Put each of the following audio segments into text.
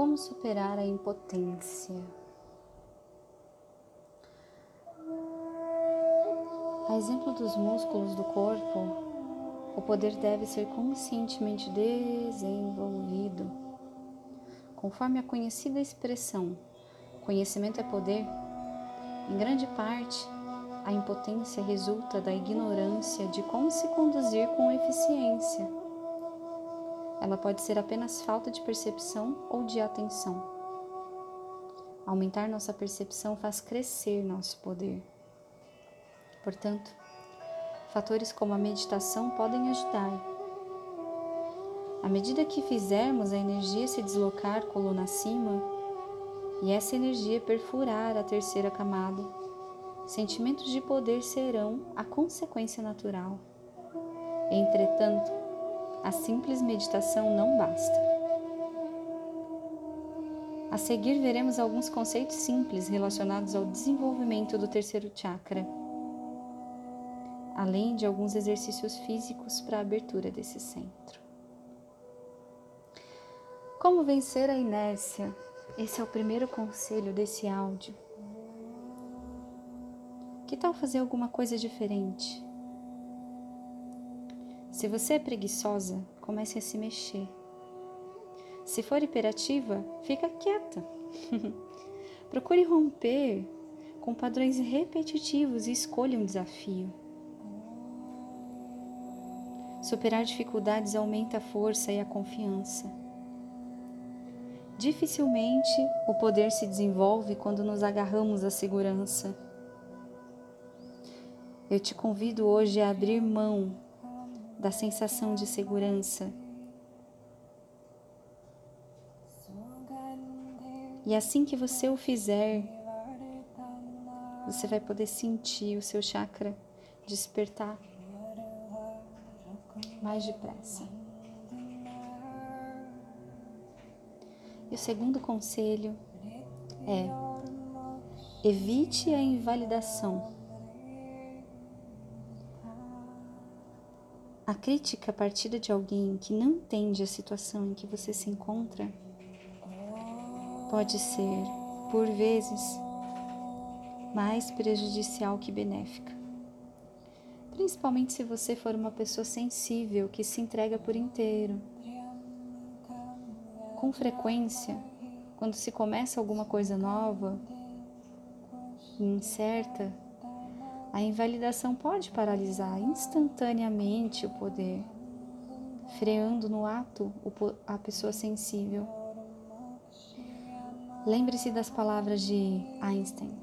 Como superar a impotência? A exemplo dos músculos do corpo, o poder deve ser conscientemente desenvolvido. Conforme a conhecida expressão, conhecimento é poder, em grande parte, a impotência resulta da ignorância de como se conduzir com eficiência. Ela pode ser apenas falta de percepção ou de atenção. Aumentar nossa percepção faz crescer nosso poder. Portanto, fatores como a meditação podem ajudar. À medida que fizermos a energia se deslocar coluna acima e essa energia perfurar a terceira camada, sentimentos de poder serão a consequência natural. Entretanto, a simples meditação não basta. A seguir, veremos alguns conceitos simples relacionados ao desenvolvimento do terceiro chakra além de alguns exercícios físicos para a abertura desse centro. Como vencer a inércia? Esse é o primeiro conselho desse áudio. Que tal fazer alguma coisa diferente? Se você é preguiçosa, comece a se mexer. Se for hiperativa, fica quieta. Procure romper com padrões repetitivos e escolha um desafio. Superar dificuldades aumenta a força e a confiança. Dificilmente o poder se desenvolve quando nos agarramos à segurança. Eu te convido hoje a abrir mão da sensação de segurança. E assim que você o fizer, você vai poder sentir o seu chakra despertar mais depressa. E o segundo conselho é: evite a invalidação. A crítica partida de alguém que não entende a situação em que você se encontra pode ser, por vezes, mais prejudicial que benéfica principalmente se você for uma pessoa sensível que se entrega por inteiro. Com frequência, quando se começa alguma coisa nova e incerta, a invalidação pode paralisar instantaneamente o poder, freando no ato a pessoa sensível. Lembre-se das palavras de Einstein.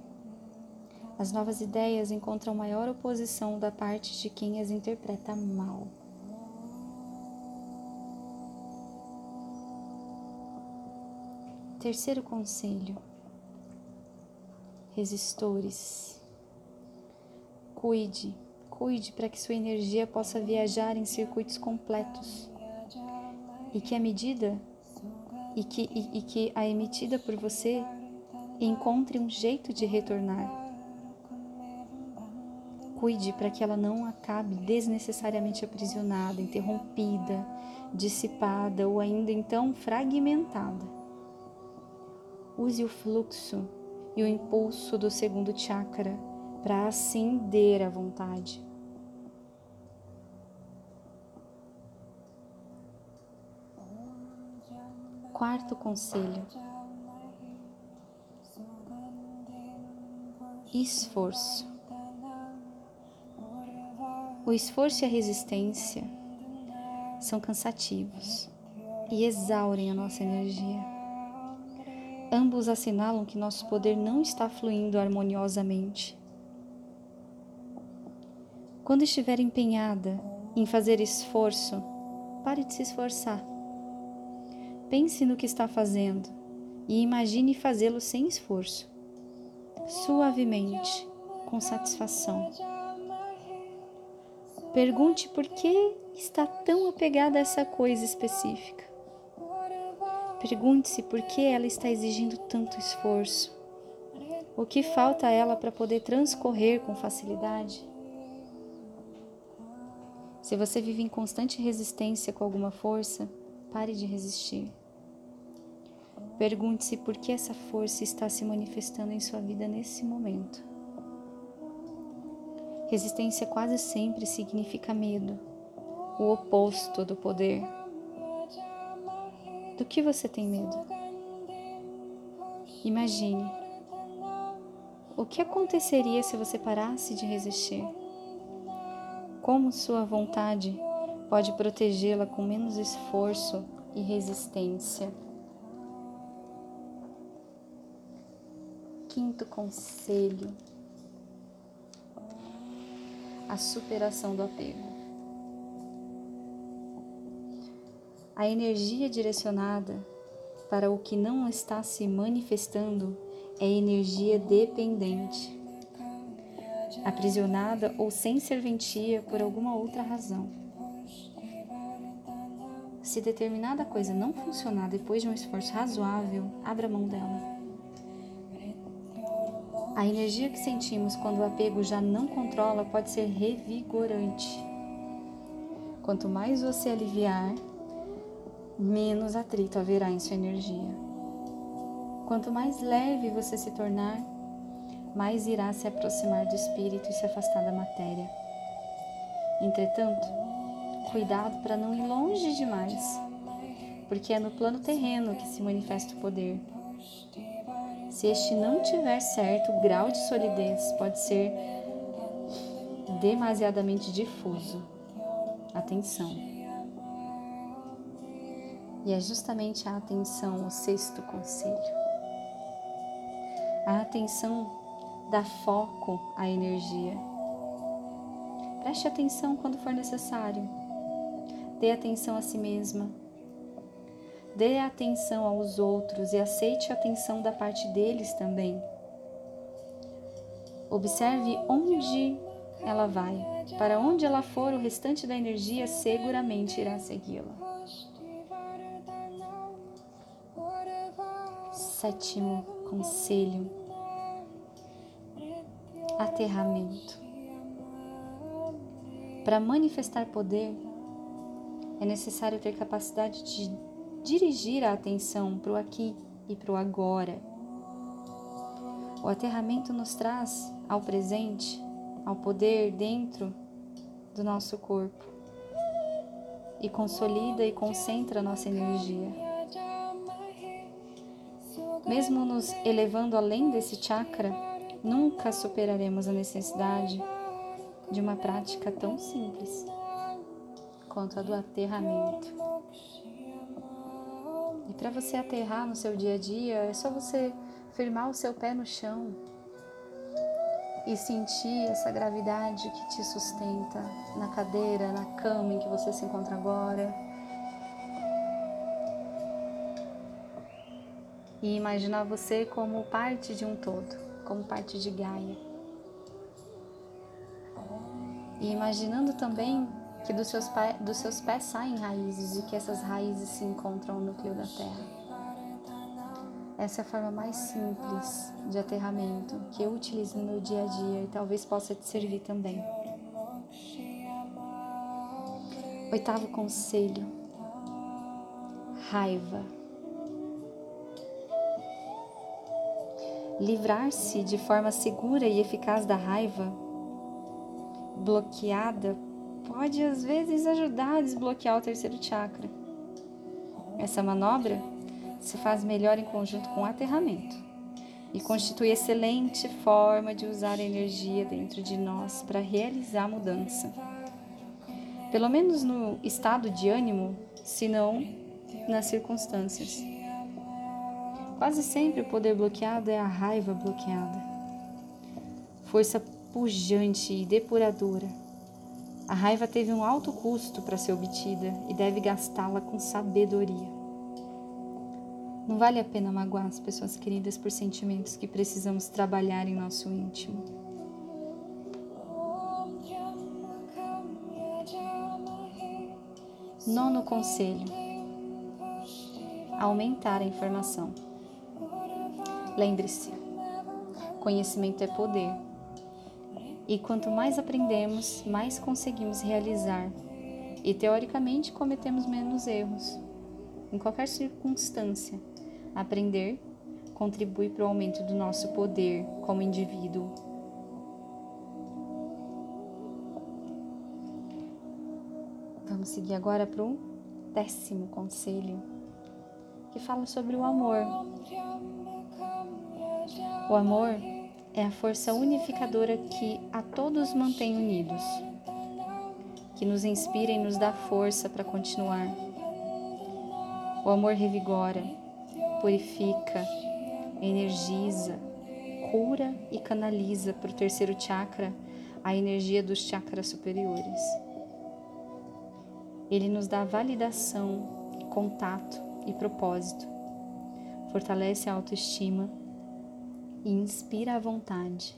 As novas ideias encontram maior oposição da parte de quem as interpreta mal. Terceiro conselho: resistores. Cuide, cuide para que sua energia possa viajar em circuitos completos e que a medida e que, e, e que a emitida por você encontre um jeito de retornar. Cuide para que ela não acabe desnecessariamente aprisionada, interrompida, dissipada ou ainda então fragmentada. Use o fluxo e o impulso do segundo chakra para acender a vontade. Quarto conselho: esforço. O esforço e a resistência são cansativos e exaurem a nossa energia. Ambos assinalam que nosso poder não está fluindo harmoniosamente. Quando estiver empenhada em fazer esforço, pare de se esforçar. Pense no que está fazendo e imagine fazê-lo sem esforço, suavemente, com satisfação. Pergunte por que está tão apegada a essa coisa específica. Pergunte-se por que ela está exigindo tanto esforço. O que falta a ela para poder transcorrer com facilidade? Se você vive em constante resistência com alguma força, pare de resistir. Pergunte-se por que essa força está se manifestando em sua vida nesse momento. Resistência quase sempre significa medo, o oposto do poder. Do que você tem medo? Imagine. O que aconteceria se você parasse de resistir? Como sua vontade pode protegê-la com menos esforço e resistência? Quinto conselho: a superação do apego. A energia direcionada para o que não está se manifestando é energia dependente, aprisionada ou sem serventia por alguma outra razão. Se determinada coisa não funcionar depois de um esforço razoável, abra mão dela. A energia que sentimos quando o apego já não controla pode ser revigorante. Quanto mais você aliviar, menos atrito haverá em sua energia. Quanto mais leve você se tornar, mais irá se aproximar do espírito e se afastar da matéria. Entretanto, cuidado para não ir longe demais, porque é no plano terreno que se manifesta o poder. Se este não tiver certo, grau de solidez pode ser demasiadamente difuso. Atenção. E é justamente a atenção o sexto conselho. A atenção dá foco à energia. Preste atenção quando for necessário. Dê atenção a si mesma. Dê atenção aos outros e aceite a atenção da parte deles também. Observe onde ela vai. Para onde ela for, o restante da energia seguramente irá segui-la. Sétimo conselho: aterramento. Para manifestar poder, é necessário ter capacidade de dirigir a atenção para o aqui e para o agora. O aterramento nos traz ao presente, ao poder dentro do nosso corpo e consolida e concentra a nossa energia. Mesmo nos elevando além desse chakra, nunca superaremos a necessidade de uma prática tão simples quanto a do aterramento. E para você aterrar no seu dia a dia, é só você firmar o seu pé no chão e sentir essa gravidade que te sustenta na cadeira, na cama em que você se encontra agora e imaginar você como parte de um todo, como parte de Gaia. E imaginando também que dos seus, pés, dos seus pés saem raízes e que essas raízes se encontram no núcleo da Terra. Essa é a forma mais simples de aterramento que eu utilizo no meu dia a dia e talvez possa te servir também. Oitavo conselho: raiva. Livrar-se de forma segura e eficaz da raiva bloqueada pode às vezes ajudar a desbloquear o terceiro chakra. Essa manobra se faz melhor em conjunto com o aterramento e constitui excelente forma de usar a energia dentro de nós para realizar a mudança. Pelo menos no estado de ânimo, se não nas circunstâncias. Quase sempre o poder bloqueado é a raiva bloqueada. Força pujante e depuradora. A raiva teve um alto custo para ser obtida e deve gastá-la com sabedoria. Não vale a pena magoar as pessoas queridas por sentimentos que precisamos trabalhar em nosso íntimo. Nono conselho: aumentar a informação. Lembre-se, conhecimento é poder. E quanto mais aprendemos, mais conseguimos realizar. E teoricamente cometemos menos erros. Em qualquer circunstância, Aprender contribui para o aumento do nosso poder como indivíduo. Vamos seguir agora para o décimo conselho, que fala sobre o amor. O amor é a força unificadora que a todos mantém unidos, que nos inspira e nos dá força para continuar. O amor revigora, purifica, energiza, cura e canaliza para o terceiro chakra a energia dos chakras superiores. Ele nos dá validação, contato e propósito, fortalece a autoestima e inspira a vontade.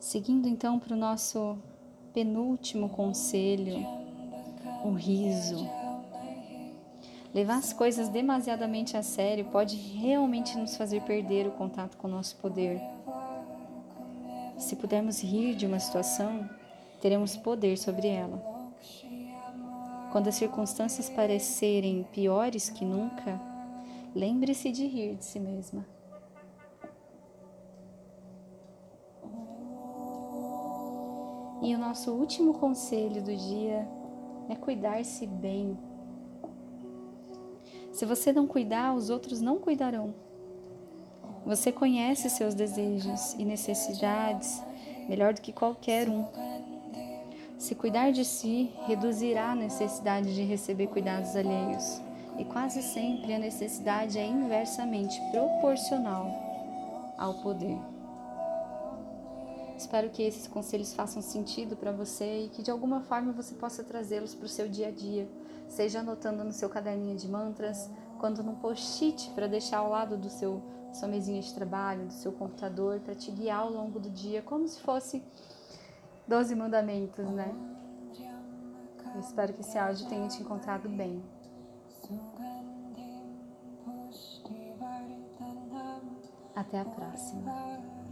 Seguindo então para o nosso penúltimo conselho, o riso. Levar as coisas demasiadamente a sério pode realmente nos fazer perder o contato com o nosso poder. Se pudermos rir de uma situação, teremos poder sobre ela. Quando as circunstâncias parecerem piores que nunca, lembre-se de rir de si mesma. E o nosso último conselho do dia é cuidar-se bem. Se você não cuidar, os outros não cuidarão. Você conhece seus desejos e necessidades melhor do que qualquer um. Se cuidar de si, reduzirá a necessidade de receber cuidados alheios, e quase sempre a necessidade é inversamente proporcional ao poder. Espero que esses conselhos façam sentido para você e que de alguma forma você possa trazê-los para o seu dia a dia, seja anotando no seu caderninho de mantras, quando num post-it para deixar ao lado do seu sua mesinha de trabalho, do seu computador, para te guiar ao longo do dia, como se fosse Doze Mandamentos, né? Eu espero que esse áudio tenha te encontrado bem. Até a próxima.